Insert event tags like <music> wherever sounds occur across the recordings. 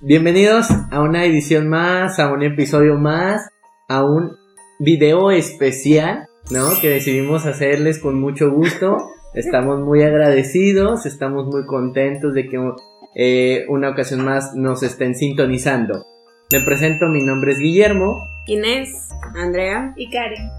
Bienvenidos a una edición más, a un episodio más, a un video especial, ¿no? Que decidimos hacerles con mucho gusto. Estamos muy agradecidos, estamos muy contentos de que eh, una ocasión más nos estén sintonizando. Me presento, mi nombre es Guillermo. Inés, Andrea y Karen.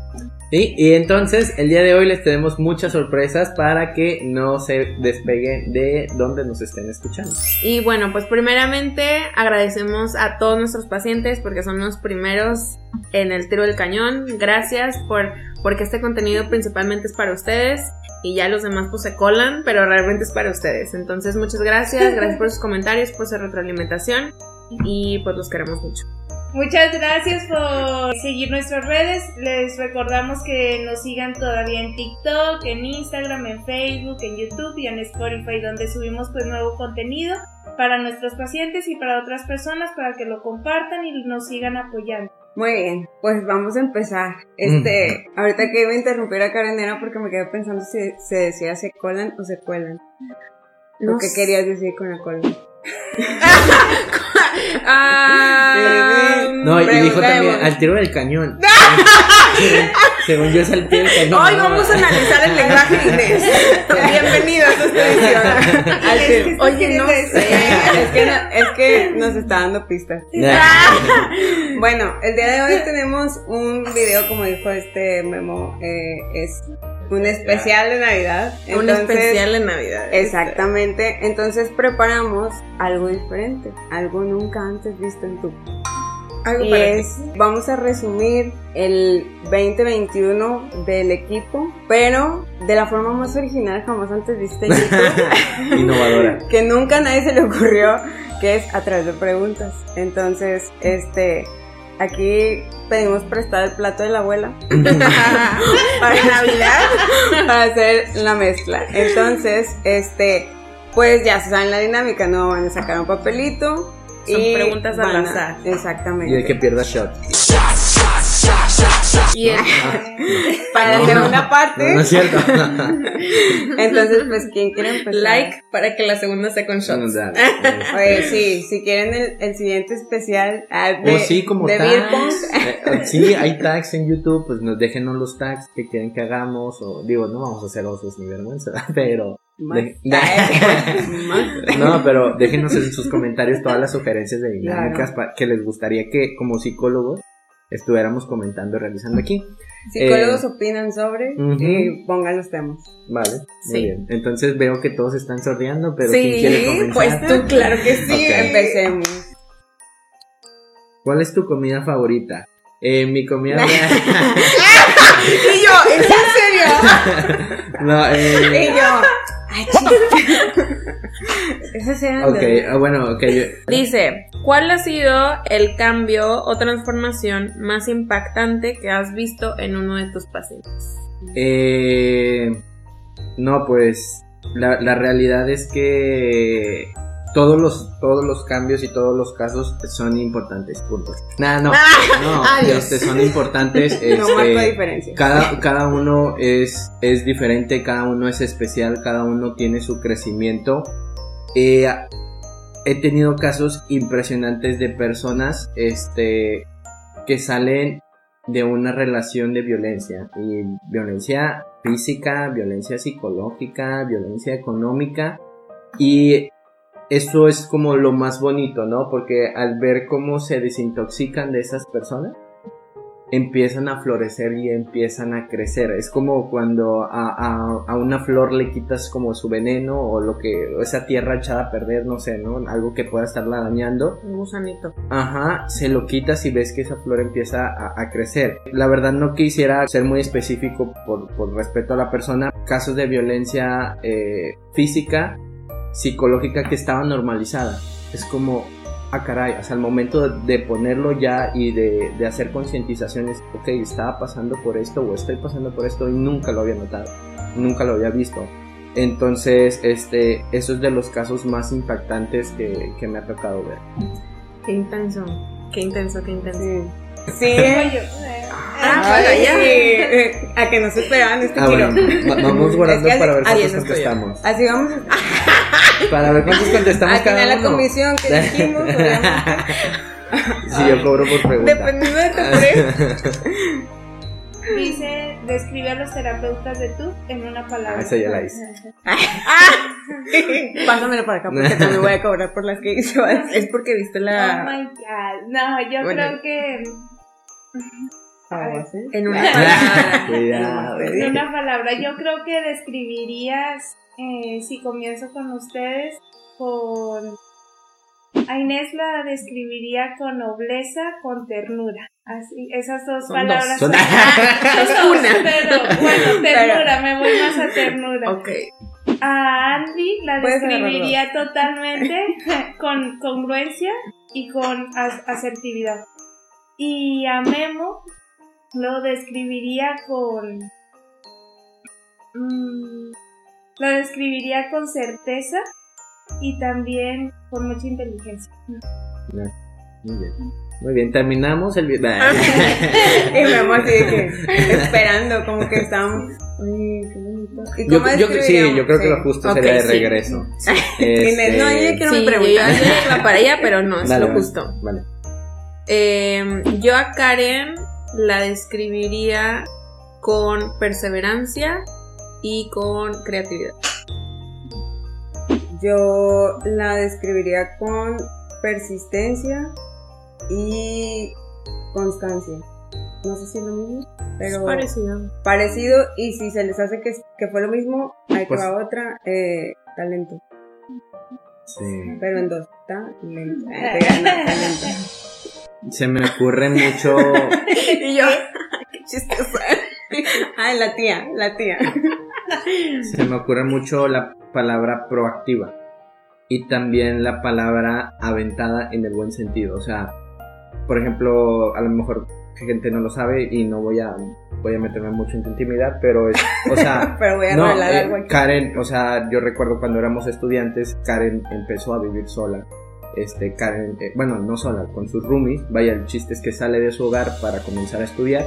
¿Sí? Y entonces el día de hoy les tenemos muchas sorpresas para que no se despeguen de donde nos estén escuchando. Y bueno, pues primeramente agradecemos a todos nuestros pacientes porque son los primeros en el tiro del cañón. Gracias por porque este contenido principalmente es para ustedes y ya los demás pues se colan, pero realmente es para ustedes. Entonces muchas gracias, gracias por <laughs> sus comentarios, por su retroalimentación y pues los queremos mucho. Muchas gracias por seguir nuestras redes. Les recordamos que nos sigan todavía en TikTok, en Instagram, en Facebook, en YouTube y en Spotify, donde subimos pues nuevo contenido para nuestros pacientes y para otras personas para que lo compartan y nos sigan apoyando. Muy bien, pues vamos a empezar. Este, ahorita que iba a interrumpir a Karen era porque me quedé pensando si se decía se colan o se cuelan. Lo que querías decir con la cola. Ah, No, y dijo también al tiro del cañón. <laughs> Según yo es al tiro del cañón. Hoy vamos a analizar el lenguaje Inés. Bienvenidos a esta <laughs> edición. Oye, no sé. es, que es que nos está dando pistas. Bueno, el día de hoy <laughs> tenemos un video, como dijo este memo, eh, es un especial de Navidad. Un especial de Navidad. Exactamente, entonces preparamos algo diferente, algo nunca antes visto en tu. Algo Y para ti. es, vamos a resumir el 2021 del equipo, pero de la forma más original jamás antes vista en <laughs> YouTube, Innovadora. <laughs> que nunca a nadie se le ocurrió, que es a través de preguntas. Entonces, este, aquí pedimos prestar el plato de la abuela <laughs> para Navidad. para hacer la mezcla. Entonces, este, pues ya se saben la dinámica, ¿no? Van a sacar un papelito. Son y preguntas al azar. Exactamente. Y el que pierda shot. Y el- <laughs> Para la segunda parte. No, no es cierto. <laughs> Entonces, pues, ¿quién quiere empezar? like para que la segunda sea con shots. Dale. <laughs> Oye, sí, si quieren el, el siguiente especial ah, de, O sí, como de tags. Eh, eh, sí, hay tags en YouTube, pues nos déjenos los tags que quieren que hagamos. O digo, no vamos a hacer osos ni vergüenza, pero. de- no, pero déjenos en sus comentarios todas las sugerencias de dinámicas que les gustaría que, como psicólogos, estuviéramos comentando y realizando aquí. Psicólogos Eh, opinan sobre y pongan los temas. Vale, muy Sí. bien. Entonces veo que todos están sordeando, pero ¿quién quiere Sí, comenzar? pues tú, claro que sí. Empecemos. ¿Cuál es tu comida favorita? Eh, mi comida. <laughs> Y yo, ¿es en serio? <laughs> no, eh, Y yo. Ay. <laughs> Ese será Ok, ah, bueno, ok. Dice, ¿cuál ha sido el cambio o transformación más impactante que has visto en uno de tus pacientes? Eh, no, pues la, la realidad es que todos los, todos los cambios y todos los casos son importantes, punto. Nah, no, <laughs> no, este, son importantes. <laughs> No marco este, diferencia. cada, cada uno es, es diferente, cada uno es especial, cada uno tiene su crecimiento. Eh, he tenido casos impresionantes de personas este, que salen de una relación de violencia. Y violencia física, violencia psicológica, violencia económica. Y eso es como lo más bonito, ¿no? Porque al ver cómo se desintoxican de esas personas, empiezan a florecer y empiezan a crecer. Es como cuando a, a- a una flor le quitas como su veneno o lo que, o esa tierra echada a perder, no sé, ¿no? Algo que pueda estarla dañando. Un gusanito. Ajá, se lo quitas y ves que esa flor empieza a, a crecer. La verdad no quisiera ser muy específico por, por respeto a la persona. Casos de violencia eh, física, psicológica que estaba normalizada. Es como, ah caray, hasta el momento de ponerlo ya y de, de hacer concientizaciones, ok, estaba pasando por esto o estoy pasando por esto y nunca lo había notado, nunca lo había visto. Entonces, este, eso es de los casos más impactantes que, que me ha tocado ver. Qué intenso. Qué intenso, qué intenso. Sí. Sí. Eh, Ah, bueno, ya. sí. A que no se esperaban este Ah, giro. bueno, va- vamos guardando Es que para ver cuántos contestamos. Así vamos. Para ver cuántos contestamos Al cada final la uno. comisión que dijimos, <laughs> obviamente. Sí, yo cobro por pregunta. Dependiendo de tu precio. <laughs> Dice, describe a los terapeutas de tú en una palabra. Ah, esa ya la hice. <laughs> Pásamelo para acá porque también voy a cobrar por las que hice. Es porque viste Oh la. my god. No, yo Bueno. creo que Ah. En una <laughs> palabra. Cuidado. en una palabra, yo creo que describirías, eh, si comienzo con ustedes, con... A Inés la describiría con nobleza, con ternura. Así, esas dos Son palabras. dos. Son- <laughs> Son dos, Una. pero bueno, ternura, me voy más a ternura. Ok. A Andy la describiría totalmente <laughs> con congruencia y con as- asertividad. Y a Memo lo describiría con... mm, lo describiría con certeza y también con mucha inteligencia. Muy bien. Muy bien, terminamos el video. <laughs> Y me amor así de que esperando, como que estábamos. Ay, qué bonito. ¿Y Yo, cómo yo- sí, yo creo que lo justo sería de sí. regreso. <laughs> No, yo quiero Sí, mi yo iba para allá, pero no, es Dale, lo vale, justo. Vale. Eh, yo a Karen la describiría con perseverancia y con creatividad. Yo la describiría con persistencia y constancia. No sé si es lo mismo, pero Es parecido. parecido. Y si se les hace que, que fue lo mismo, hay que Pues- va otra, eh, talento. Sí. Pero en dos, talento. <laughs> Te gana, talento. Se me ocurre mucho. <laughs> y yo, qué chistosa. <laughs> Ah, la tía, la tía. Se me ocurre mucho la palabra proactiva. Y también la palabra aventada en el buen sentido. O sea, por ejemplo, a lo mejor gente no lo sabe y no voy a voy a meterme mucho en tu intimidad, pero es, o sea, <laughs> Pero voy a no, revelar eh, algo aquí. Karen, o sea, yo recuerdo cuando éramos estudiantes, Karen empezó a vivir sola. Este, Karen, eh, bueno, no sola, con sus roomies. Vaya, el chiste es que sale de su hogar para comenzar a estudiar.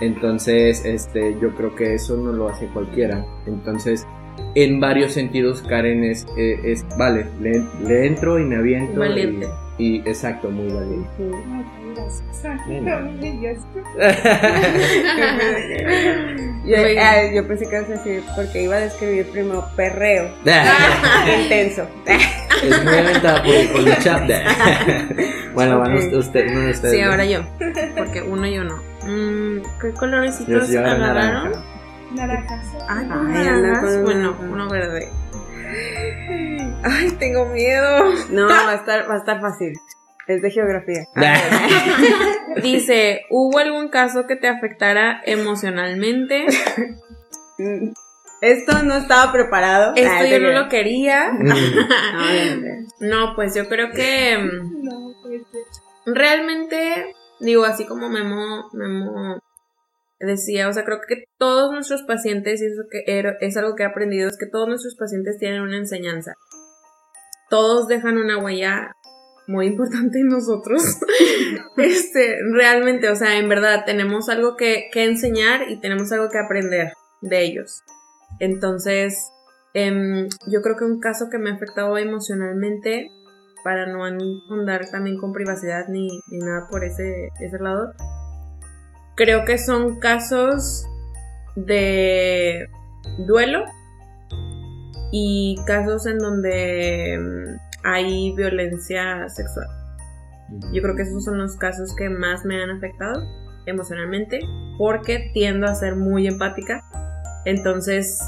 Entonces, este, yo creo que eso no lo hace cualquiera. Entonces, en varios sentidos, Karen es, eh, es vale, le, le entro y me aviento. Valiente. Y, y exacto, muy valiente. Ah, <laughs> <laughs> yo pensé que ibas a decir, porque iba a describir primero perreo. <laughs> Intenso. es muy aventada por, por el chat. bueno, van Ok. usted, uno de ustedes. Sí, ¿no? ahora yo. Porque uno yo no. Mm, ¿Qué colorecitos agarraron? naranja. Naranjas. Ay, Ay, anda naranjas. con Bueno, uno verde. Ay, tengo miedo. No, va a estar, va a estar fácil. Es de geografía. <laughs> <laughs> Dice, ¿hubo algún caso que te afectara emocionalmente? <laughs> Esto no estaba preparado. Esto Ah, yo no lo quería. Mm. No, pues yo creo que No, pues, realmente, digo, así como Memo, Memo decía, o sea, creo que todos nuestros pacientes, y eso que er- es algo que he aprendido, es que todos nuestros pacientes tienen una enseñanza. Todos dejan una huella muy importante en nosotros. <laughs> este, realmente, o sea, en verdad, tenemos algo que, que enseñar y tenemos algo que aprender de ellos. Entonces, em, yo creo que un caso que me ha afectado emocionalmente, para no andar también con privacidad ni, ni nada por ese, ese lado, creo que son casos de duelo y casos en donde mm, hay violencia sexual. Yo creo que esos son los casos que más me han afectado emocionalmente porque tiendo a ser muy empática. Entonces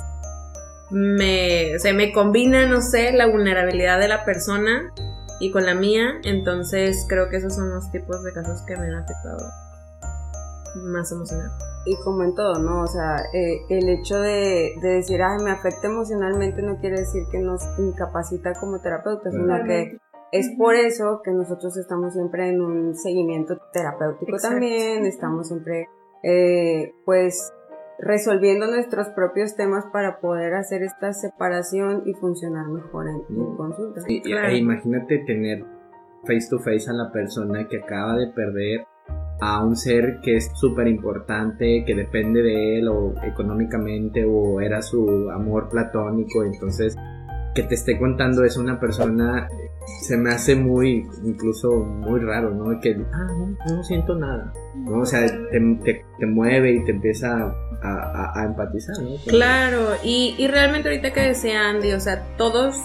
me, se me combina, no sé, la vulnerabilidad de la persona y con la mía. Entonces creo que esos son los tipos de casos que me han afectado más emocional. Y como en todo, ¿no? O sea, eh, el hecho de, de decir, ay, me afecta emocionalmente no quiere decir que nos incapacita como terapeutas, sino que es por eso que nosotros estamos siempre en un seguimiento terapéutico Exacto. también, estamos siempre, eh, pues, resolviendo nuestros propios temas para poder hacer esta separación y funcionar mejor en, en consulta. Y- y- Claro. e imagínate tener face to face a la persona que acaba de perder a un ser que es súper importante, que depende de él o económicamente o era su amor platónico, entonces que te esté contando eso una persona se me hace muy, incluso muy raro, ¿no? Que, ah, no, siento nada, ¿no? O sea, te, te, mueve y te empieza a, a, empatizar, ¿no? Claro, y, y, realmente ahorita que decía Andy, o sea, todos,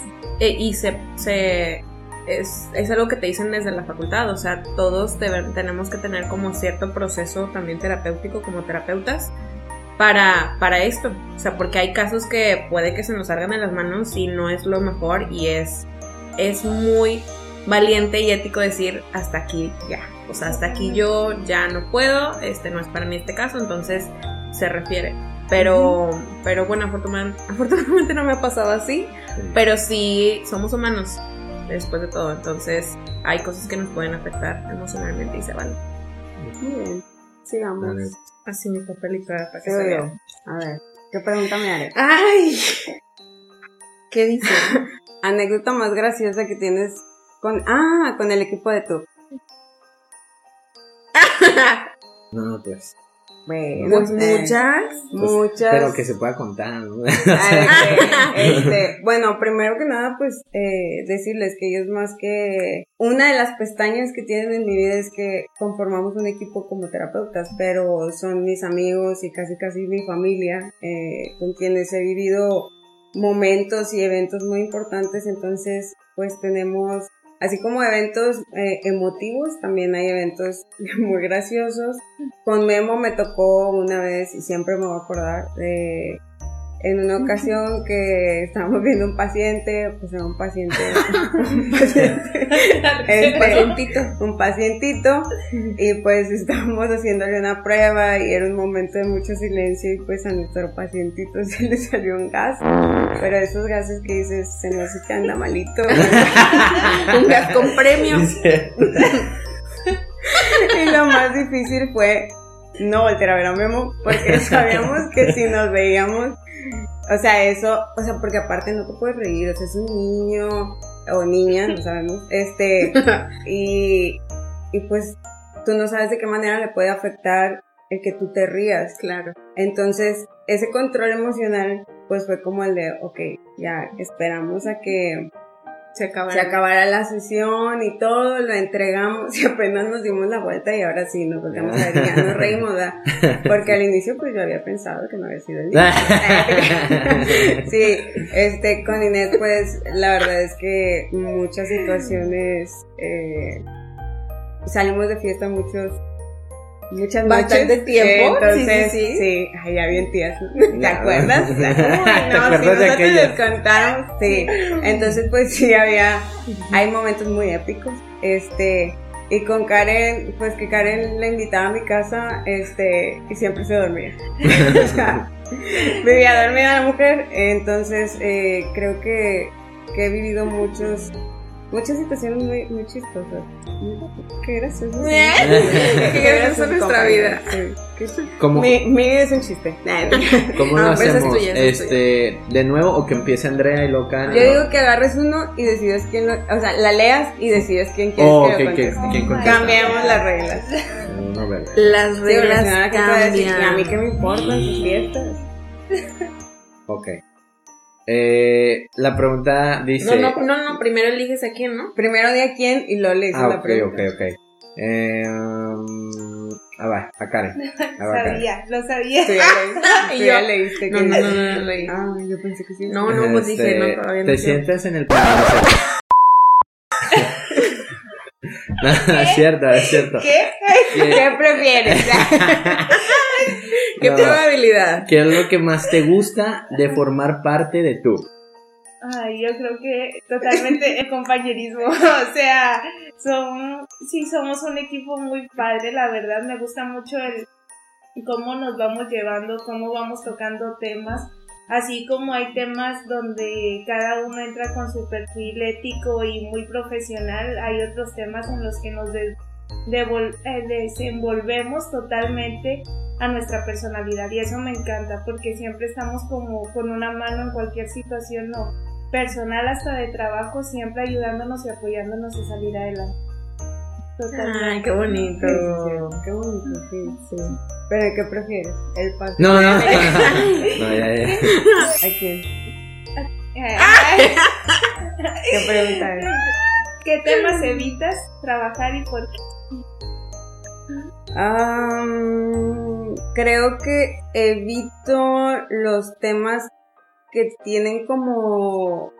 eh, y se, se es, es, algo que te dicen desde la facultad, o sea, todos tenemos que tener como cierto proceso también terapéutico como terapeutas para, para esto, o sea, porque hay casos que puede que se nos salgan de las manos y no es lo mejor y es, es muy valiente y ético decir hasta aquí ya, o sea, hasta aquí yo ya no puedo, este no es para mí este caso, entonces se refiere. Pero, pero bueno, afortunadamente, <laughs> afortunadamente no me ha pasado así, pero sí somos humanos después de todo. Entonces, hay cosas que nos pueden afectar emocionalmente y se van. Muy bien. Sigamos. Así mi papelito para que se vea. A ver, ¿qué pregunta me haré? ¡Ay! <laughs> ¿Qué dice? Anécdota más graciosa que tienes con. Ah, con el equipo de tu. <laughs> no, pues. Bueno, pues muchas, pues, muchas. Pero que se pueda contar, ¿no? <laughs> este, bueno, primero que nada, pues eh, decirles que ellos más que una de las pestañas que tienen en mi vida es que conformamos un equipo como terapeutas, pero son mis amigos y casi casi mi familia eh, con quienes he vivido momentos y eventos muy importantes, entonces pues tenemos Así como eventos eh, emotivos, también hay eventos <laughs> muy graciosos. Con Memo me tocó una vez, y siempre me voy a acordar, de en una ocasión que estábamos viendo un paciente, pues era un paciente, <laughs> un paciente, este, pacientito, un pacientito, y pues estábamos haciéndole una prueba y era un momento de mucho silencio y pues a nuestro pacientito <laughs> se le salió un gas, pero esos gases que dices, se nos que anda malito, <laughs> un gas con premio. y lo más difícil fue no volver a ver a Memo porque <laughs> sabíamos que si nos veíamos o sea, eso, o sea, porque aparte no te puedes reír, o sea, es un niño o niña, no sabemos, <laughs> este, y, y pues tú no sabes de qué manera le puede afectar el que tú te rías. Claro. Entonces, ese control emocional, pues fue como el de, ok, ya esperamos a que se acabara. la sesión y todo, lo entregamos <laughs> y apenas nos dimos la vuelta y ahora sí nos volvemos a ver, ya nos reímos, <laughs> Porque al inicio pues yo había pensado que no había sido el día. <laughs> sí, este, con Inés pues la verdad es que muchas situaciones, eh, salimos de fiesta muchos muchas Bastante tiempo. Entonces, sí, sí, sí. <laughs> <laughs> Ay, ya bien tías. ¿Te acuerdas? no, ¿Te acuerdas si nosotros contamos. Sí. Entonces, pues sí, había, hay momentos muy épicos. Este, y con Karen, pues que Karen la invitaba a mi casa, este, y siempre se dormía. <laughs> o sea, vivía dormida la mujer. Entonces, eh, creo que, que he vivido muchos muchas situaciones muy, muy chistosas. <laughs> Qué gracioso. Qué gracioso nuestra vida. Mi, mi, vida es un chiste. <laughs> ¿Cómo lo ah, pues hacemos? este, ¿De nuevo o que empiece Andrea y Locan? Yo digo que agarres uno y decides quién lo, O sea, la leas y decides quién quieres oh, que, lo conteste. Cambiamos las reglas. Las reglas cambian. a mí qué me importan sus fiestas. Ok. Eh, la pregunta dice. No, no, no, no, primero eliges a quién, ¿no? Primero di a quién y luego le dices ah, la pregunta. ok, ok, ok. Eh, um, a ver, a Karen. <laughs> A sabía, lo sabía. Tú ya, <laughs> leíste, ya leíste. No, no, no, no, no, leí. Ah, yo pensé que sí. No, no, pues dije, no, este, todavía no. Te sientas en el plano. <laughs> no, es cierto, es cierto. ¿Qué? ¿Qué, prefieres? ¿Qué probabilidad? ¿Qué es lo que más te gusta de formar parte de tú? Ay, yo creo que totalmente el compañerismo. <laughs> o sea, somos, sí, somos un equipo muy padre, la verdad. Me gusta mucho el cómo nos vamos llevando, cómo vamos tocando temas. Así como hay temas donde cada uno entra con su perfil ético y muy profesional, hay otros temas en los que nos desenvolvemos totalmente a nuestra personalidad y eso me encanta porque siempre estamos como con una mano en cualquier situación no personal hasta de trabajo siempre ayudándonos y apoyándonos a salir adelante Totalmente. Ay, qué bonito. qué bonito, sí, sí. Pero ¿qué prefieres? ¿El paso? No, no, no, <laughs> no, ya, ya. ¿A quién? Ay, ¿Qué pregunta es? ¿Qué temas evitas trabajar y por qué? Am, creo que evito los temas que tienen como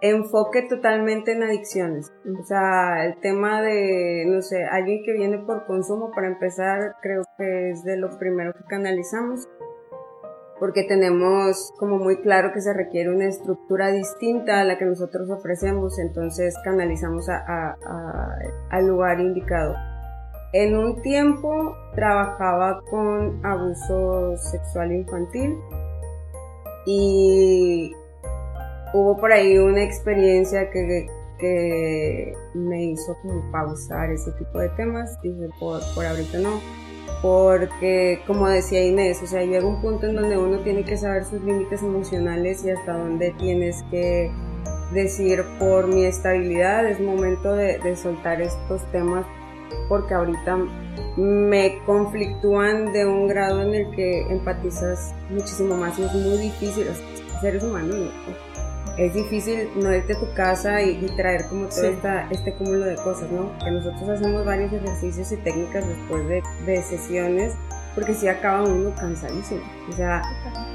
enfoque totalmente en adicciones. O sea, el tema de, no sé, alguien que viene por consumo, para empezar, creo que es de lo primero que canalizamos. Porque tenemos como muy claro que se requiere una estructura distinta a la que nosotros ofrecemos, entonces canalizamos al lugar indicado. En un tiempo trabajaba con abuso sexual infantil y hubo por ahí una experiencia que, que me hizo como pausar ese tipo de temas. Dije, por, por ahorita no. Porque, como decía Inés, o sea, llega un punto en donde uno tiene que saber sus límites emocionales y hasta dónde tienes que decir por mi estabilidad es momento de, de soltar estos temas porque ahorita me conflictúan de un grado en el que empatizas muchísimo más y es muy difícil, o sea, seres humanos, ¿no? es difícil no irte a tu casa y, y traer como todo Sí. esta- este cúmulo de cosas, ¿no? Que nosotros hacemos varios ejercicios y técnicas después de, de sesiones porque si acaba uno cansadísimo, o sea,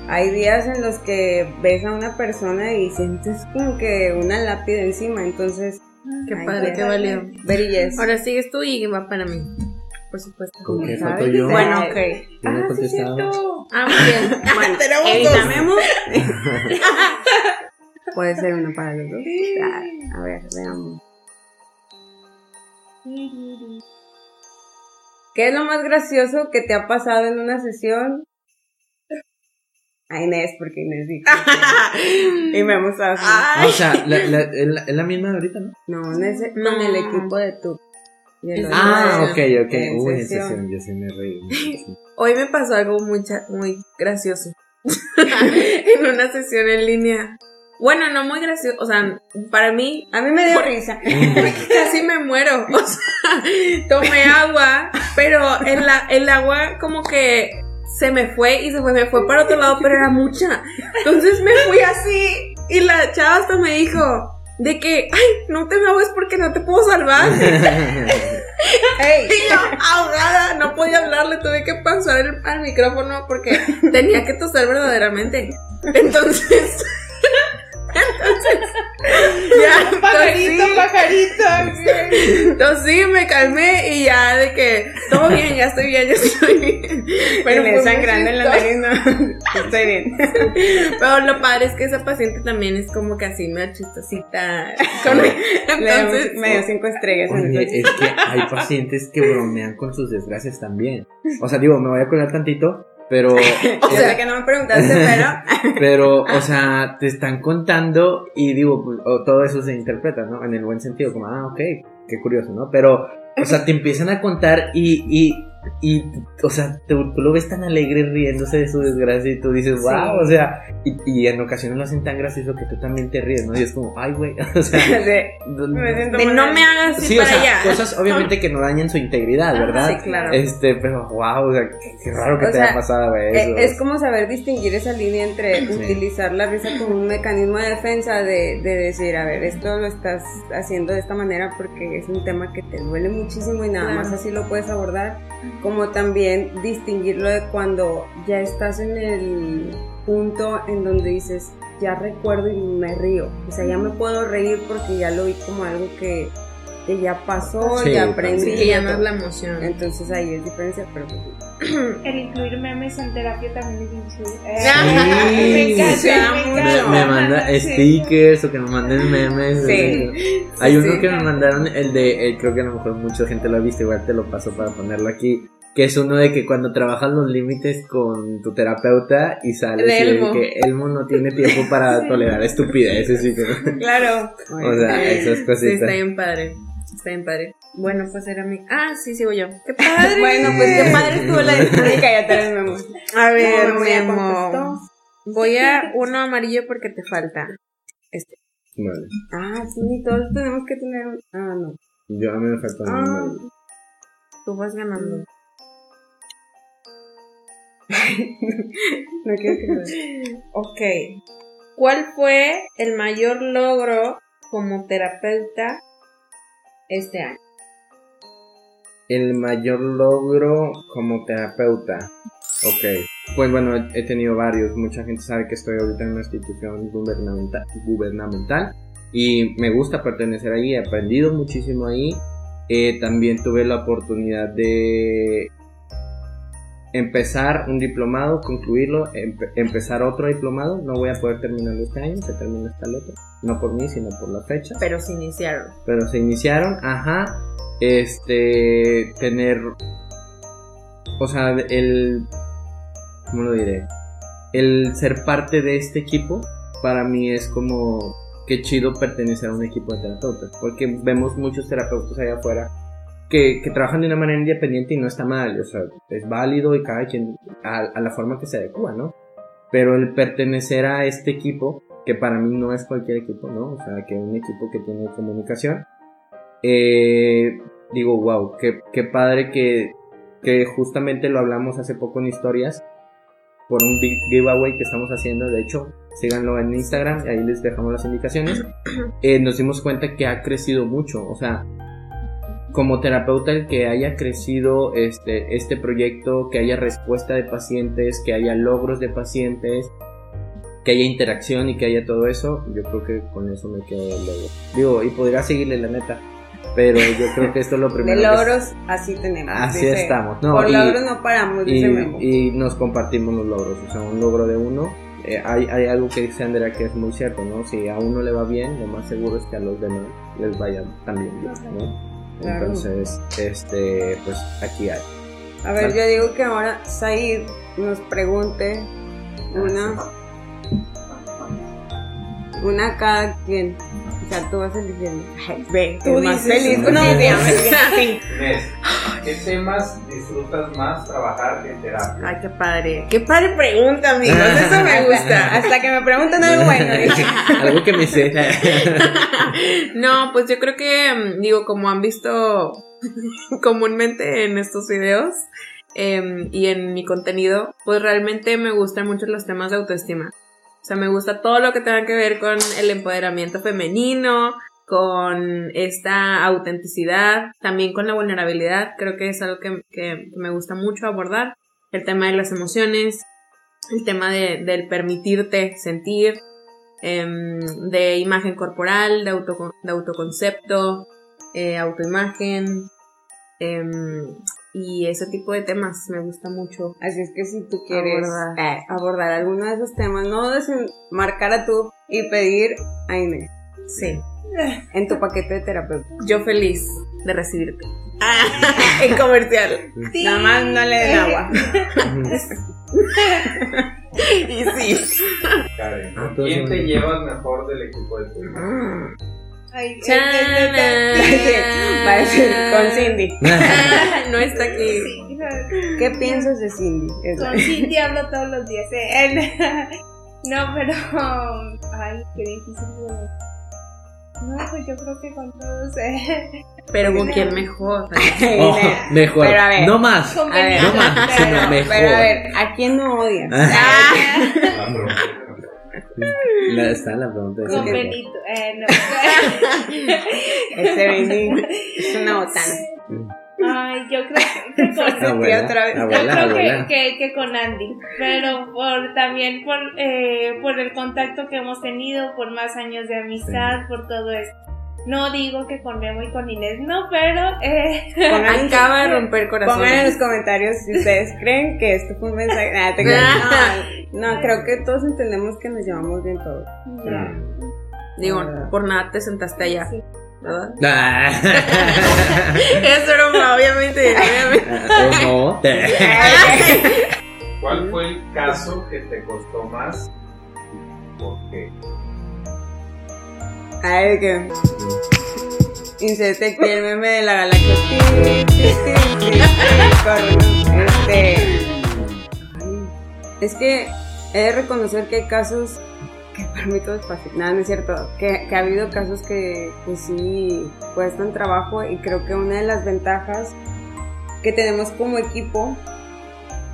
hay días en los que ves a una persona y sientes como que una lápida encima, entonces Qué Ay, padre, qué valió. Very yes. Ahora sigues tú y va para mí. Por supuesto. ¿Con qué falto yo? Bueno, ok. Yo no he Ah, sí, contestado. cierto. Ah, muy bien. <laughs> Bueno, Tenemos. <laughs> Puede ser uno para los dos. A ver, veamos. ¿Qué es lo más gracioso que te ha pasado en una sesión? <laughs> A Inés, porque Inés dijo. y me hemos así. Ah, o sea, la, la, es, la, es la misma de ahorita, ¿no? No, en ese- No. con el equipo de tu. Ah, ok, ok. en Uy, en sesión. yo sí me reí. sí. <laughs> Hoy me pasó algo muy, muy gracioso. <laughs> en una sesión en línea. Bueno, no muy gracioso. O sea, para mí A mí me dio risa. casi me muero. O sea, tomé agua, pero el, a- el agua como que se me fue y se fue, me fue para otro lado, pero era mucha. Entonces me fui así y la chava hasta me dijo de que, ay, no te me ahogues porque no te puedo salvar. <laughs> Ey, Y yo, ahogada, no podía hablarle, tuve que pasar el- al micrófono porque tenía que toser verdaderamente. Entonces, <laughs> entonces, ya, Pajarito, tosí, pajarito. tosí, me calmé y ya de que todo bien, ya estoy bien, ya estoy bien. pero me sangrando en la nariz, no. <laughs> Estoy bien. Pero lo padre es que esa paciente también es como que así medio chistosita. con- <laughs> Entonces, damos medio cinco estrellas Oye, es que hay pacientes que bromean con sus desgracias también. O sea, digo, me voy a colar tantito, pero. <laughs> O O sea, que no me preguntaste, pero. <laughs> Pero, o sea, te están contando y digo, pues, todo eso se interpreta, ¿no? En el buen sentido, como, ah, ok, qué curioso, ¿no? Pero, o sea, te empiezan a contar y, y, y o sea, tú, tú lo ves tan alegre riéndose de su desgracia y tú dices, wow, o sea, y, y en ocasiones lo hacen tan gracioso que tú también te ríes, ¿no? Y es como, ay, güey, <laughs> o sea, de- me siento de mal. no me hagas sí, o para sea, allá. cosas <laughs> obviamente que no dañen su integridad, ¿verdad? Sí, claro. Este, pero wow, o sea, qué, qué raro que O te sea, haya pasado Eh, eso. Es como saber distinguir esa línea entre Sí. utilizar la risa como un mecanismo de defensa de, de decir, a ver, esto lo estás haciendo de esta manera porque es un tema que te duele muchísimo y nada Claro. más así lo puedes abordar, como también distinguirlo de cuando ya estás en el punto en donde dices, ya recuerdo y me río, o sea, ya me puedo reír porque ya lo vi como algo que, que ya pasó, Sí, ya aprendí. Sí, que ya no es la emoción. Entonces ahí es diferencia, pero pues, <clears throat> El incluir memes en terapia también es bien chido. Eh, Sí, me encanta, sí, me me, encanta. me manda Sí. stickers o que nos manden memes. Sí. Hay Sí, uno sí. que me mandaron, el de, eh, creo que a lo mejor mucha gente lo ha visto, igual te lo paso para ponerlo aquí. Que es uno de que cuando trabajas los límites con tu terapeuta y sales De y de Elmo. que Elmo no tiene tiempo para tolerar estupideces y que, claro. <laughs> o sea, esas Sí, cositas. está bien padre. Está bien padre. Bueno, pues era mi. Ah, sí, sigo yo. ¡Qué padre! <laughs> Bueno, pues qué padre estuvo la <laughs> dinámica, ya te Memo. A ver, No, Memo. Voy a uno amarillo porque te falta. Este. Vale. Ah, sí, todos tenemos que tener un... Ah, no. Yo a mí me falta Ah. uno. Tú vas ganando. <laughs> No quiero creer. Ok. ¿cuál fue el mayor logro como terapeuta este año? El mayor logro como terapeuta. Ok. Pues bueno, he, tenido varios. Mucha gente sabe que estoy ahorita en una institución gubernamental, gubernamental y me gusta pertenecer ahí. He aprendido muchísimo ahí. Eh, también tuve la oportunidad de empezar un diplomado, concluirlo, empe- empezar otro diplomado. No voy a poder terminarlo este año, se termina hasta el otro. No por mí, sino por la fecha. Pero se iniciaron. Pero se iniciaron, ajá. Este, tener, o sea, el, ¿cómo lo diré? El ser parte de este equipo, para mí es como, qué chido pertenecer a un equipo de terapeutas, porque vemos muchos terapeutas allá afuera que, que trabajan de una manera independiente y no está mal, o sea, es válido y cada quien a, a la forma que se adecua, ¿no? Pero el pertenecer a este equipo, que para mí no es cualquier equipo, ¿no? O sea, que un equipo que tiene comunicación, eh, digo, wow, qué, qué padre que, que justamente lo hablamos hace poco en historias por un big giveaway que estamos haciendo. De hecho, síganlo en Instagram, ahí les dejamos las indicaciones. <clears throat> Eh, nos dimos cuenta que ha crecido mucho, o sea, como terapeuta el que haya crecido este, este proyecto, que haya respuesta de pacientes, que haya logros de pacientes, que haya interacción y que haya todo eso, yo creo que con eso me quedo luego. Digo, y podría seguirle la neta, pero yo creo que esto es lo De primero. que- logros, así tenemos. Así dice. estamos. No, Por y- logros no paramos, y, dice Memo. y nos compartimos los logros, o sea, un logro de uno. eh, hay, hay algo que dice Andrea que es muy cierto, ¿no? Si a uno le va bien, lo más seguro es que a los demás les vaya también bien, ¿no? Claro. Entonces, este, pues aquí hay. A ver, yo digo que ahora Said nos pregunte Ah, una, una a cada quien. O sea, tú vas eligiendo. Ay, ve, Tú más dices, feliz. no, <laughs> ¿qué temas disfrutas más trabajar en terapia? Ay, qué padre. Qué padre pregunta, amigos. <laughs> Eso me gusta. Hasta que me pregunten algo <laughs> bueno. algo que me sé. No, pues yo creo que, mm, digo, como han visto comúnmente en estos videos em, y en mi contenido, pues realmente me gustan mucho los temas de autoestima. Sea, me gusta todo lo que tenga que ver con el empoderamiento femenino, con esta autenticidad, también con la vulnerabilidad. Creo que es algo que, que me gusta mucho abordar. El tema de las emociones, el tema de, del permitirte sentir, em, de imagen corporal, de, auto, de autoconcepto, eh, autoimagen em, y ese tipo de temas me gusta mucho. Así es que si tú quieres Abordar. eh, abordar alguno de esos temas, no desenmarcar a tú y pedir a Inés Sí, en tu paquete de terapeuta. yo feliz de recibirte. <laughs> en comercial. Sí. Nada más no le den agua. <laughs> Y sí. Karen, Ah, ¿con todo ¿quién te llevas mejor del equipo de tu Ay. <laughs> Va a decir con Cindy. <laughs> no está aquí. Sí, ¿Qué piensas de Cindy? Eso. Con Cindy hablo todos los días. eh. <laughs> No, pero. Ay, qué difícil. No, pues yo creo que con todos. Eh. Pero con quién mejor. Oh, mejor. Pero a ver. No más. A ver, No más, sino mejor. Pero a ver, ¿a quién no odias? Ah, La está la pregunta. de Con siempre. Benito. Eh, no. <laughs> Ese Benny es una botana. Ay, yo creo que, que con. <laughs> Abuela, otra vez. Yo creo abuela. que, que, que con Andy, pero por también por, eh, por el contacto que hemos tenido, por más años de amistad, por todo esto. No digo que con Memo y con Inés, no, pero eh, Acaba <laughs> de romper pongan en los corazones. comentarios si ustedes <laughs> creen que esto fue un mensaje. Te creas. <laughs> no, no, creo que todos entendemos que nos llevamos bien todos. Digo, por nada te sentaste allá. Sí. ¿verdad? Ah. Es broma, obviamente. obviamente. ¿O no? ¿Cuál fue el caso que te costó más? ¿Por qué? Ay, que. Inserte aquí el meme de la galaxia. Ti, corre, Este. Es que he de reconocer que hay casos que para mí todo es fácil. Nada, no es cierto. Que, que ha habido casos que, que sí cuestan trabajo y creo que una de las ventajas que tenemos como equipo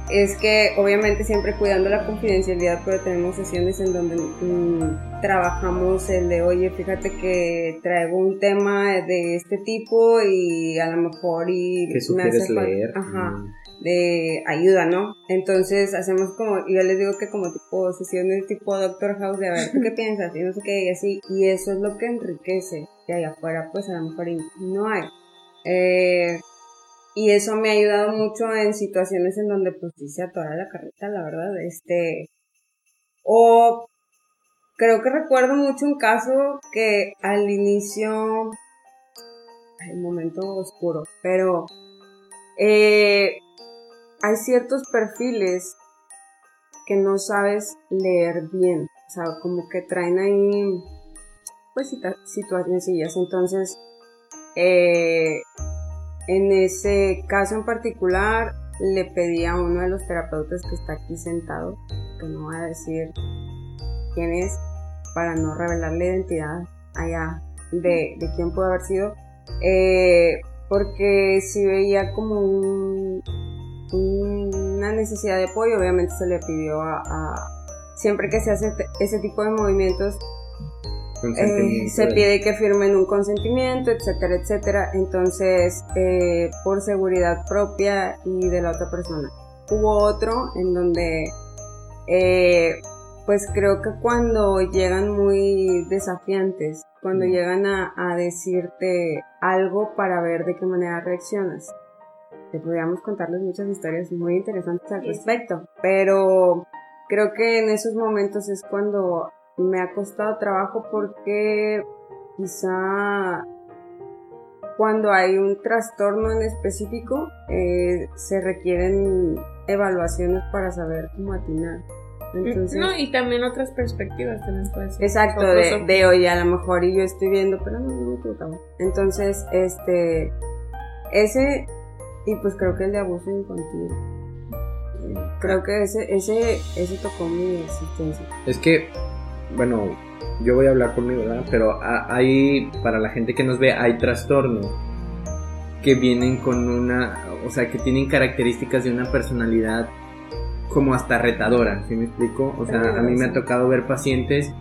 es que obviamente siempre cuidando la confidencialidad, pero tenemos sesiones en donde mm, trabajamos el de, oye, fíjate que traigo un tema de este tipo y a lo mejor y ¿Qué sugieres leer? Ajá. Mm. de ayuda, ¿no? Entonces hacemos como, yo les digo que como tipo sesiones tipo Doctor House de a ver, ¿tú qué <laughs> piensas? Y no sé qué, y así, y eso es lo que enriquece, que allá afuera pues a lo mejor no hay. Eh, y eso me ha ayudado mucho en situaciones en donde pues sí se atora la carreta, la verdad, este, o creo que recuerdo mucho un caso que al inicio, el momento oscuro, pero eh, hay ciertos perfiles que no sabes leer bien, o sea, como que traen ahí pues situaciones, entonces eh, en ese caso en particular, le pedí a uno de los terapeutas que está aquí sentado, que no voy a decir quién es, para no revelar la identidad allá de, quién puede haber sido, eh, porque si veía como un- una necesidad de apoyo, obviamente se le pidió a, siempre que se hace ese tipo de movimientos, eh, se de- pide que firmen un consentimiento, etcétera, etcétera. Entonces, eh, por seguridad propia y de la otra persona. Hubo otro en donde, eh, pues creo que cuando llegan muy desafiantes, cuando Mm. llegan a, a decirte algo para ver de qué manera reaccionas. Te podríamos contarles muchas historias muy interesantes al Sí. respecto, pero creo que en esos momentos es cuando me ha costado trabajo porque quizá cuando hay un trastorno en específico eh, se requieren evaluaciones para saber cómo atinar. Entonces, No, y también otras perspectivas también puede ser. Exacto, de, de oye, a lo mejor y yo estoy viendo, pero no, no me equivocaba. Entonces, este, ese, y pues creo que el de abuso infantil. Eh, Creo que ese, ese, ese tocó mi existencia. Es que, bueno, yo voy a hablar por mí, ¿verdad? Pero ha- hay, para la gente que nos ve, hay trastornos que vienen con una, o sea, que tienen características de una personalidad como hasta retadora, ¿sí me explico? O sea, a mí me ha tocado ver pacientes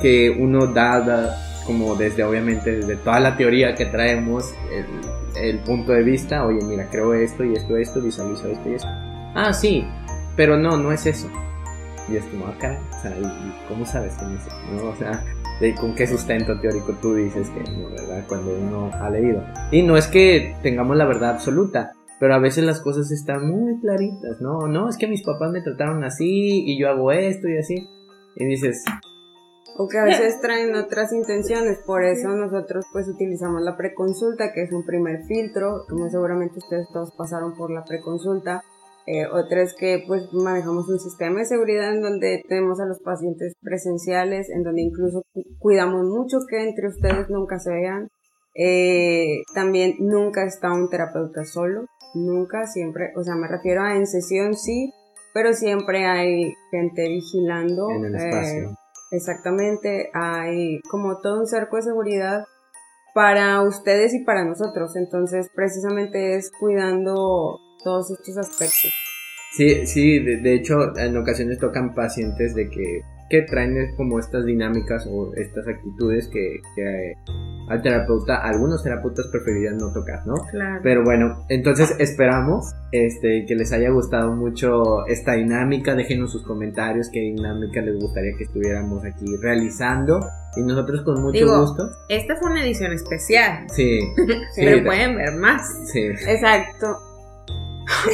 que uno da, da como desde, obviamente, desde toda la teoría que traemos, el, el punto de vista, oye, mira, creo esto y esto, esto, visualizo esto y esto. Ah, sí, pero no, no es eso. Y es como, acá, o sea, ¿y, y cómo sabes que no eso? ¿no? O sea, ¿de ¿con qué sustento teórico tú dices que no, verdad? Cuando uno ha leído. Y no es que tengamos la verdad absoluta, pero a veces las cosas están muy claritas, ¿no? No, es que mis papás me trataron así y yo hago esto y así. Y dices, O que a veces traen otras intenciones, por eso nosotros pues utilizamos la preconsulta, que es un primer filtro, como seguramente ustedes todos pasaron por la preconsulta. Eh, otra es que pues manejamos un sistema de seguridad en donde tenemos a los pacientes presenciales, en donde incluso cu- cuidamos mucho que entre ustedes nunca se vean. Eh, también nunca está un terapeuta solo, nunca, siempre, o sea, me refiero a en sesión sí, pero siempre hay gente vigilando. en el eh, espacio. Exactamente, hay como todo un cerco de seguridad para ustedes y para nosotros, entonces precisamente es cuidando todos estos aspectos. Sí, sí, de, de hecho, en ocasiones tocan pacientes de que, que traen como estas dinámicas o estas actitudes que, que eh, al terapeuta, algunos terapeutas preferirían no tocar, ¿no? Claro. Pero bueno, entonces esperamos este, que les haya gustado mucho esta dinámica. Déjenos sus comentarios qué dinámica les gustaría que estuviéramos aquí realizando. Y nosotros con mucho Digo, gusto. Esta fue una edición especial, Sí, <laughs> sí, pero de- pueden ver más. sí. Exacto.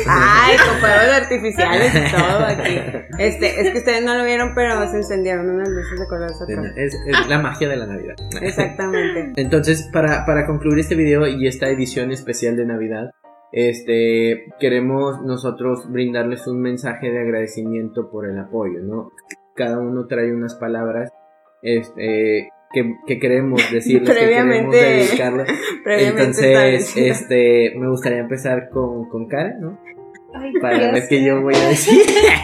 Ay, con fuegos artificiales y todo aquí. Este, es que ustedes no lo vieron, pero se encendieron unas luces de colores atrás. Es, es la magia de la Navidad. Exactamente. <laughs> Entonces, para, para concluir este video y esta edición especial de Navidad, este, queremos nosotros brindarles un mensaje de agradecimiento por el apoyo, ¿no? Cada uno trae unas palabras, este, que, que queremos decirles, que queremos. Previamente <laughs> Entonces, este, me gustaría empezar con, con Karen, ¿no? Ay, Para Dios. ver qué yo voy a decir.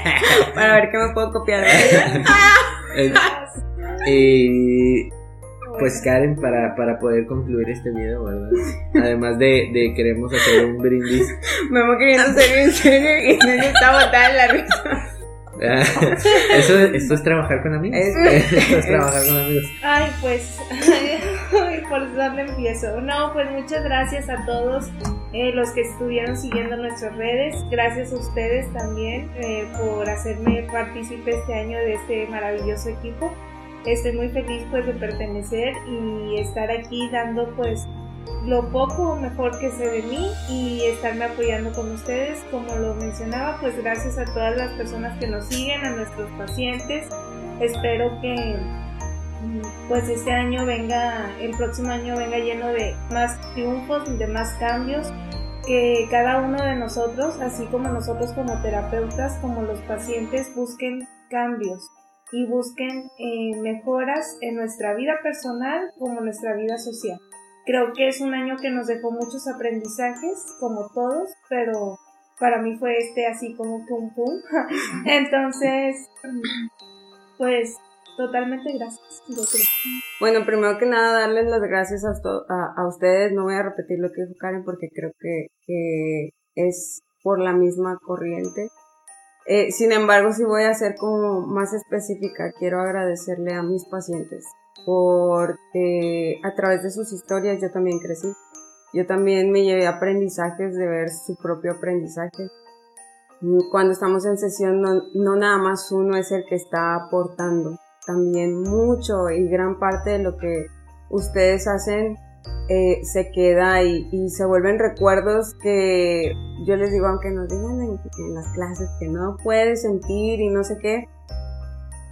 <laughs> Para ver qué me puedo copiar. <laughs> Eh, y pues Karen, para, para poder concluir este video, ¿verdad? Además de, de queremos hacer un brindis. Me voy queriendo ser en serio y no está botada la risa. <laughs> Eso, esto es trabajar con amigos. esto <laughs> es trabajar con amigos. Ay, pues, <laughs> ¿por dónde empiezo? No, pues muchas gracias a todos eh, los que estuvieron siguiendo nuestras redes. Gracias a ustedes también eh, por hacerme partícipe este año de este maravilloso equipo. Estoy muy feliz pues de pertenecer y estar aquí dando pues lo poco mejor que sé de mí y estarme apoyando con ustedes. Como lo mencionaba, pues gracias a todas las personas que nos siguen, a nuestros pacientes. Espero que mm, pues este año venga, el próximo año venga lleno de más triunfos, de más cambios, que cada uno de nosotros, así como nosotros como terapeutas, como los pacientes, busquen cambios y busquen eh, mejoras en nuestra vida personal como nuestra vida social. Creo que es un año que nos dejó muchos aprendizajes, como todos, pero para mí fue este así como un pum. <laughs> Entonces, pues totalmente gracias. Bueno, primero que nada, darles las gracias a, a, ustedes. No voy a repetir lo que dijo Karen porque creo que, que es por la misma corriente. Eh, sin embargo, si voy a ser como más específica. Quiero agradecerle a mis pacientes porque a través de sus historias yo también crecí. Yo también me llevé aprendizajes de ver su propio aprendizaje. Cuando estamos en sesión no, no nada más uno es el que está aportando, también mucho y gran parte de lo que ustedes hacen eh, se queda y, y, se vuelven recuerdos que yo les digo, aunque nos digan en, en, las clases que no puedes sentir y no sé qué,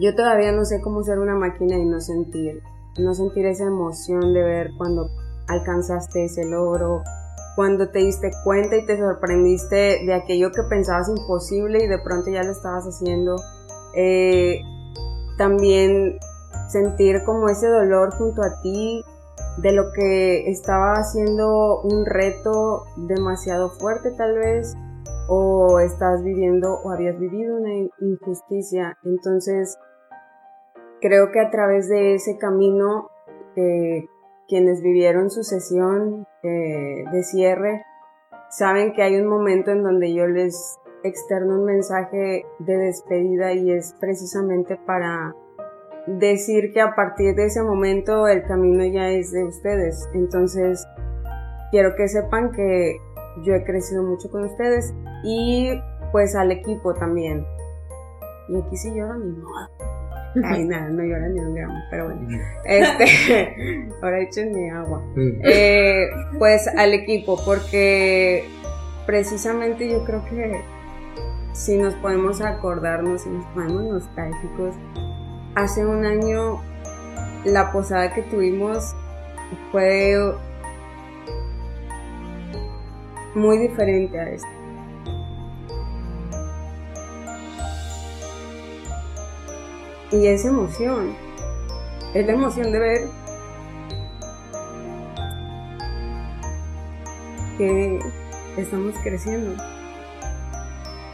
yo todavía no sé cómo ser una máquina y no sentir, no sentir esa emoción de ver cuando alcanzaste ese logro, cuando te diste cuenta y te sorprendiste de aquello que pensabas imposible y de pronto ya lo estabas haciendo. Eh, también sentir como ese dolor junto a ti de lo que estaba haciendo un reto demasiado fuerte tal vez o estás viviendo o habías vivido una injusticia. Entonces, creo que a través de ese camino, eh, quienes vivieron su sesión eh, de cierre, saben que hay un momento en donde yo les externo un mensaje de despedida y es precisamente para decir que a partir de ese momento el camino ya es de ustedes. Entonces, quiero que sepan que yo he crecido mucho con ustedes y pues al equipo también. Y aquí sí lloro ni modo. <laughs> Ay, nada, no llora ni un gramo, pero bueno. Este, <laughs> ahora echen mi agua. Eh, pues al equipo, porque precisamente yo creo que si nos podemos acordarnos, si nos ponemos nostálgicos, hace un año la posada que tuvimos fue muy diferente a esto. Y esa emoción, es la emoción de ver que estamos creciendo.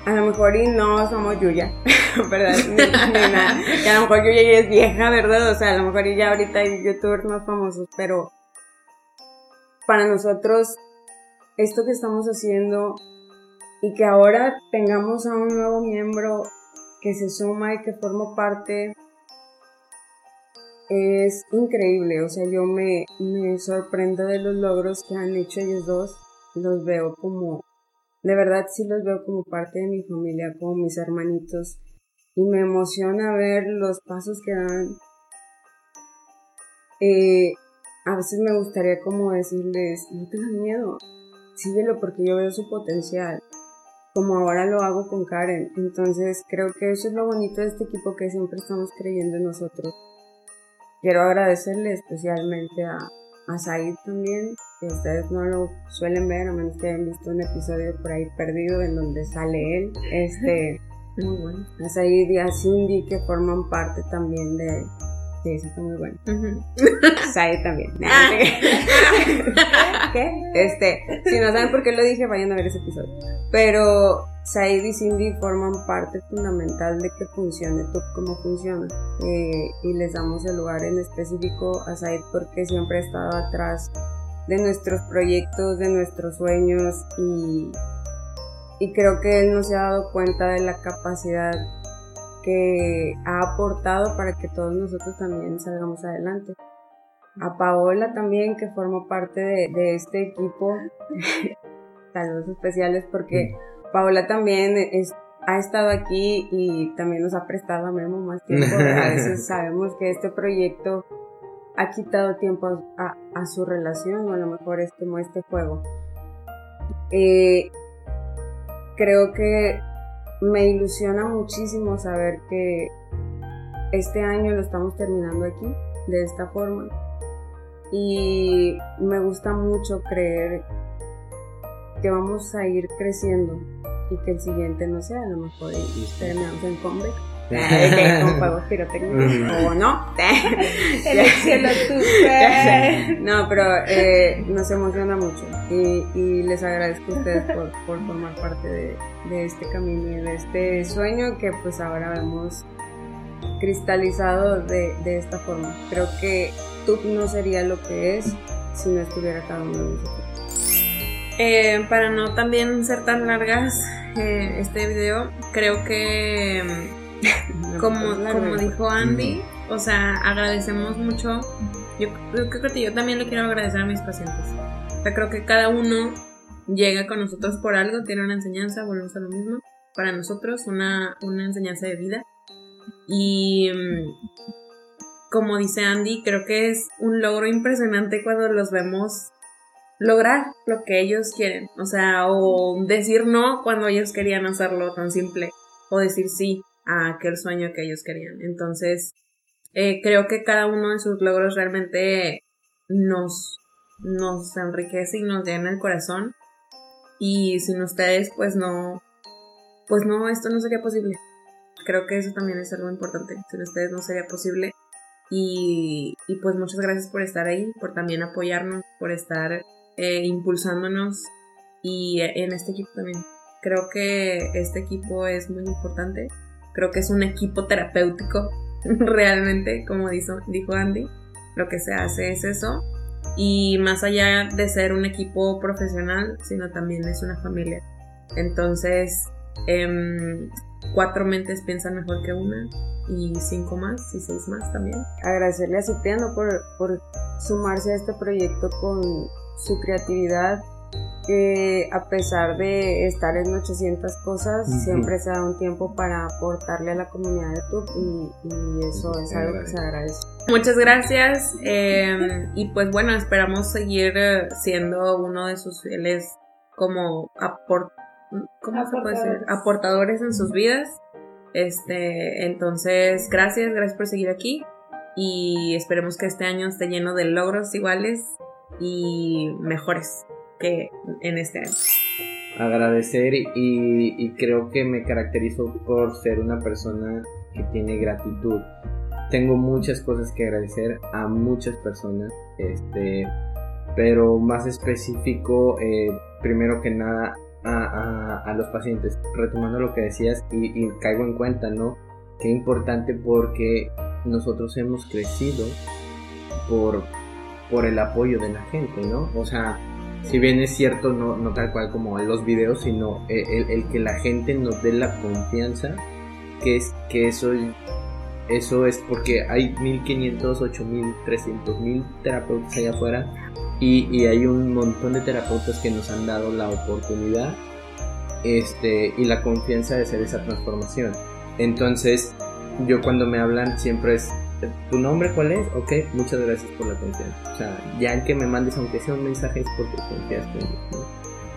A lo mejor y no somos Yuya, <laughs> ¿verdad? Ni, nada. Que a lo mejor Yuya ya es vieja, ¿verdad? O sea, a lo mejor ya ahorita hay youtubers más famosos, pero para nosotros esto que estamos haciendo y que ahora tengamos a un nuevo miembro que se suma y que forma parte es increíble. O sea, yo me, me sorprendo de los logros que han hecho ellos dos. Los veo como, de verdad sí los veo como parte de mi familia, como mis hermanitos. Y me emociona ver los pasos que dan. Eh, a veces me gustaría como decirles, no tengan miedo, síguelo porque yo veo su potencial como ahora lo hago con Karen. Entonces creo que eso es lo bonito de este equipo que siempre estamos creyendo en nosotros. Quiero agradecerle especialmente a, a Said también, que ustedes no lo suelen ver, a menos que hayan visto un episodio por ahí perdido en donde sale él. Este, <laughs> muy bueno. A Said y a Cindy que forman parte también de, Sí, eso está muy bueno. <laughs> Said también. <laughs> ¿Qué? Este, si no saben por qué lo dije, vayan a ver ese episodio. Pero Said y Cindy forman parte fundamental de que funcione todo como funciona. Eh, y les damos el lugar en específico a Said porque siempre ha estado atrás de nuestros proyectos, de nuestros sueños y, creo que él no se ha dado cuenta de la capacidad que ha aportado para que todos nosotros también salgamos adelante. A Paola también, que forma parte de, este equipo. Saludos especiales porque Paola también ha estado aquí y también nos ha prestado a Memo más tiempo. A veces <laughs> sabemos que este proyecto ha quitado tiempo a, su relación o a lo mejor es como este juego. Eh, creo que me ilusiona muchísimo saber que este año lo estamos terminando aquí, de esta forma. Y me gusta mucho creer que vamos a ir creciendo y que el siguiente no sea a lo mejor y terminamos en comeback con fuegos pirotécnicos o no. <laughs> El <laughs> cielo no pero eh, nos emociona mucho y, y, les agradezco a ustedes por, por formar parte de, de, este camino y de este sueño que pues ahora vemos cristalizado de, de esta forma. Creo que tú no sería lo que es si no estuviera cada uno de nosotros eh, para no también ser tan largas eh, este video, creo que <laughs> como, como dijo Andy, o sea, agradecemos mucho. Yo, creo que yo también le quiero agradecer a mis pacientes. O sea, creo que cada uno llega con nosotros por algo, tiene una enseñanza, volvemos a lo mismo. Para nosotros, una, una enseñanza de vida. Y mm, como dice Andy, creo que es un logro impresionante cuando los vemos lograr lo que ellos quieren. O sea, o decir no cuando ellos querían hacerlo tan simple. O decir sí a aquel sueño que ellos querían. Entonces, eh, creo que cada uno de sus logros realmente nos, nos enriquece y nos llena el corazón. Y sin ustedes, pues no, pues no, esto no sería posible. Creo que eso también es algo importante. Sin ustedes no sería posible. Y, y pues muchas gracias por estar ahí, por también apoyarnos, por estar eh, impulsándonos y en este equipo también. Creo que este equipo es muy importante. Creo que es un equipo terapéutico, <laughs> realmente, como dijo, dijo Andy. Lo que se hace es eso. Y más allá de ser un equipo profesional, sino también es una familia. Entonces, em, cuatro mentes piensan mejor que una y cinco más y seis más también. Agradecerle a Cipriano por, por sumarse a este proyecto con su creatividad, que a pesar de estar en 800 cosas, siempre se da un tiempo para aportarle a la comunidad de YouTube y, eso es algo que se agradece. Muchas gracias em, y pues bueno, esperamos seguir eh, siendo uno de sus fieles como aport ¿cómo se puede decir? aportadores en sus vidas. Este, entonces, gracias, gracias por seguir aquí y esperemos que este año esté lleno de logros iguales y mejores que en este año. Agradecer y, creo que me caracterizo por ser una persona que tiene gratitud. Tengo muchas cosas que agradecer a muchas personas, este, pero más específico, eh, primero que nada, a, los pacientes. Retomando lo que decías y caigo en cuenta, ¿no? Qué importante porque nosotros hemos crecido por por el apoyo de la gente, ¿no? O sea, si bien es cierto, no, no tal cual como en los videos, sino el, que la gente nos dé la confianza, que es que eso, eso es porque hay 1500, 8000, 300 mil terapeutas allá afuera y, y, hay un montón de terapeutas que nos han dado la oportunidad este, y la confianza de hacer esa transformación. Entonces, yo cuando me hablan siempre es ¿Tu nombre cuál es? Ok, muchas gracias por la confianza. O sea, ya en que me mandes aunque sea un mensaje es porque confías mí.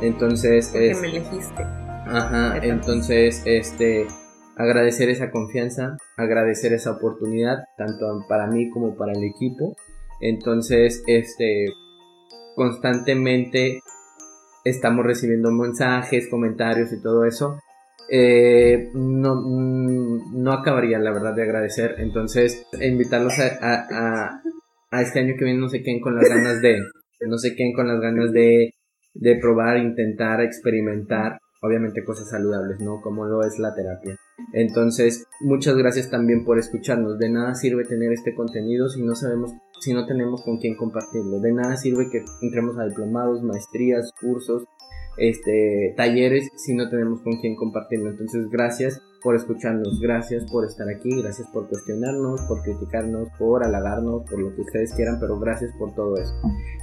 Entonces porque es... me elegiste. Ajá, entonces, este, agradecer esa confianza, agradecer esa oportunidad, tanto para mí como para el equipo. Entonces, este, constantemente estamos recibiendo mensajes, comentarios y todo eso eh, no, mm, no acabaría, la verdad, de agradecer. Entonces, invitarlos a, a, este año que viene, no se queden con las ganas de, no se queden con las ganas de, de probar, intentar, experimentar, obviamente cosas saludables, ¿no? Como lo es la terapia. Entonces, muchas gracias también por escucharnos. De nada sirve tener este contenido si no sabemos, si no tenemos con quién compartirlo. De nada sirve que entremos a diplomados, maestrías, cursos, este, talleres si no tenemos con quién compartirlo. Entonces, gracias por escucharnos, gracias por estar aquí, gracias por cuestionarnos, por criticarnos, por halagarnos, por lo que ustedes quieran, pero gracias por todo eso.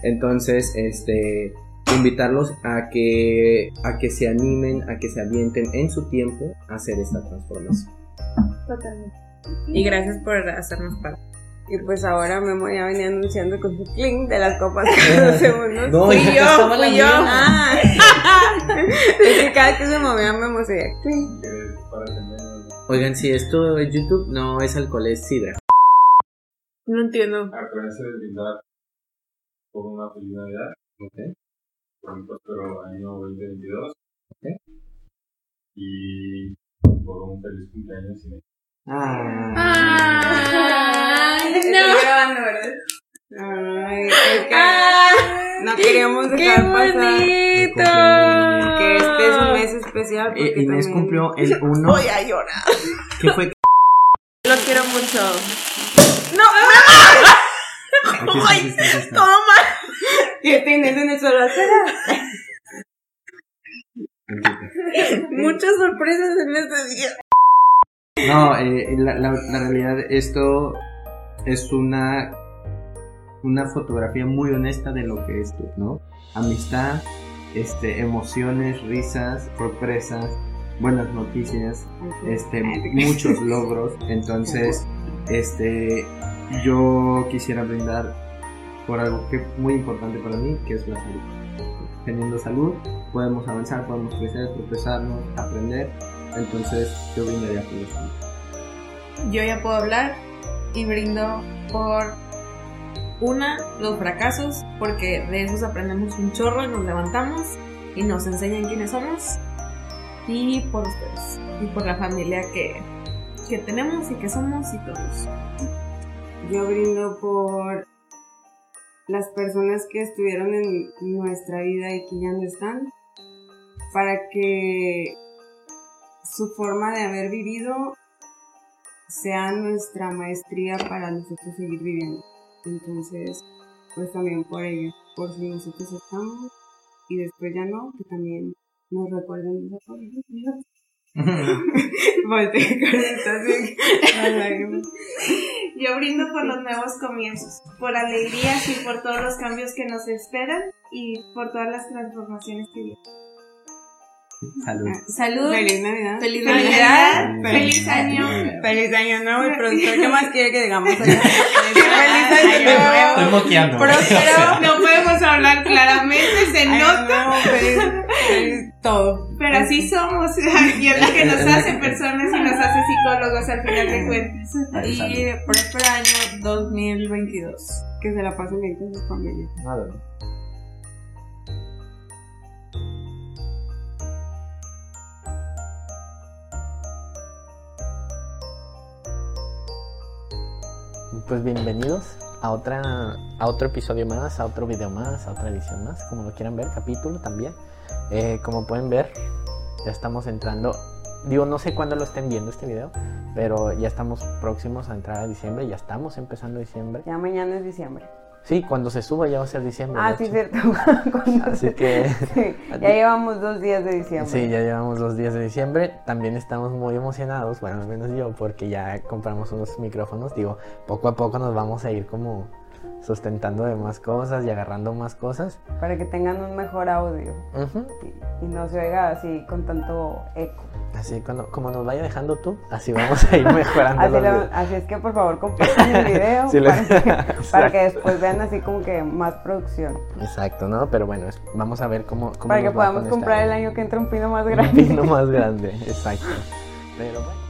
Entonces, este, invitarlos a que, a que se animen, a que se avienten en su tiempo a hacer esta transformación. Totalmente. Y gracias por hacernos parte. Y pues ahora Memo ya venía anunciando con su clink de las copas cada dos segundos. No, Fui yo, fui yo. Ah, <laughs> es que cada que se movía para tener Oigan, si esto es YouTube, no es alcohol, es sidra. No entiendo. acuérdense de brindar por una feliz Navidad, Ok. por un próspero año 2022 Ok. y por un feliz cumpleaños sin Ah. Ay, Estoy no. Ay, es que Ah, no queríamos ¡Qué dejar pasar bonito! que este es un mes especial. Porque Eh, Inés también- cumplió el <laughs> 1. Voy a llorar. ¿Qué fue? Lo quiero mucho. Aquí está, aquí está. Todo mal. Y este Inés en el. Muchas sorpresas en este día. No, eh, la, la- la realidad, esto es una, una fotografía muy honesta de lo que es tú, ¿no? Amistad, este, emociones, risas, sorpresas, buenas noticias, este, muchos logros. Entonces, este, yo quisiera brindar por algo que es muy importante para mí, que es la salud. Teniendo salud, podemos avanzar, podemos crecer, tropezarnos, aprender. Entonces, yo brindaría por eso. Yo ya puedo hablar y brindo por una, los fracasos, porque de esos aprendemos un chorro y nos levantamos y nos enseñan quiénes somos. Y por ustedes. Y por la familia que, que tenemos y que somos y todos. Yo brindo por las personas que estuvieron en nuestra vida y que ya no están, para que su forma de haber vivido sea nuestra maestría para nosotros seguir viviendo. Entonces, pues también por ello, por si nosotros estamos y después ya no, que también nos recuerden de esa. <laughs> Yo brindo por los nuevos comienzos, por alegrías y por todos los cambios que nos esperan y por todas las transformaciones que vienen. Salud. Salud. Feliz Navidad. Feliz Feliz Navidad. Feliz año. Feliz año nuevo y productor. ¿Qué más quiere que digamos? <laughs> Feliz año nuevo. Estoy moqueando. Próspero, <laughs> no podemos hablar claramente, se nota, feliz, feliz todo. pero así somos <laughs> y es lo que nos hace personas y nos hace psicólogos al final de cuentas. Y próspero año 2022. Que se la pasen bien con su familia. Nada. Pues bienvenidos a otra a otro episodio más, a otro video más, a otra edición más, como lo quieran ver, capítulo también. Eh, como pueden ver, ya estamos entrando. Digo, no sé cuándo lo estén viendo este video, pero ya estamos próximos a entrar a diciembre, ya estamos empezando diciembre. Ya mañana es diciembre. Sí, cuando se suba ya va a ser diciembre. Ah, sí, cierto. <laughs> Así que sí, ya llevamos dos días de diciembre. Sí, ya llevamos dos días de diciembre. También estamos muy emocionados, bueno, al menos yo, porque ya compramos unos micrófonos. Digo, poco a poco nos vamos a ir como sustentando de más cosas y agarrando más cosas. Para que tengan un mejor audio Ujú. y, y no se oiga así con tanto eco. Así cuando, como nos vaya dejando tú, así vamos a ir <laughs> mejorando. Así, lo- así es que por favor compartan el video <laughs> Sí, para, que, para que <laughs> después vean así como que más producción. Exacto, ¿no? Pero bueno, es- vamos a ver cómo, cómo Para que podamos comprar el año que entra un pino más un grande. pino más grande. Exacto. Pero bueno.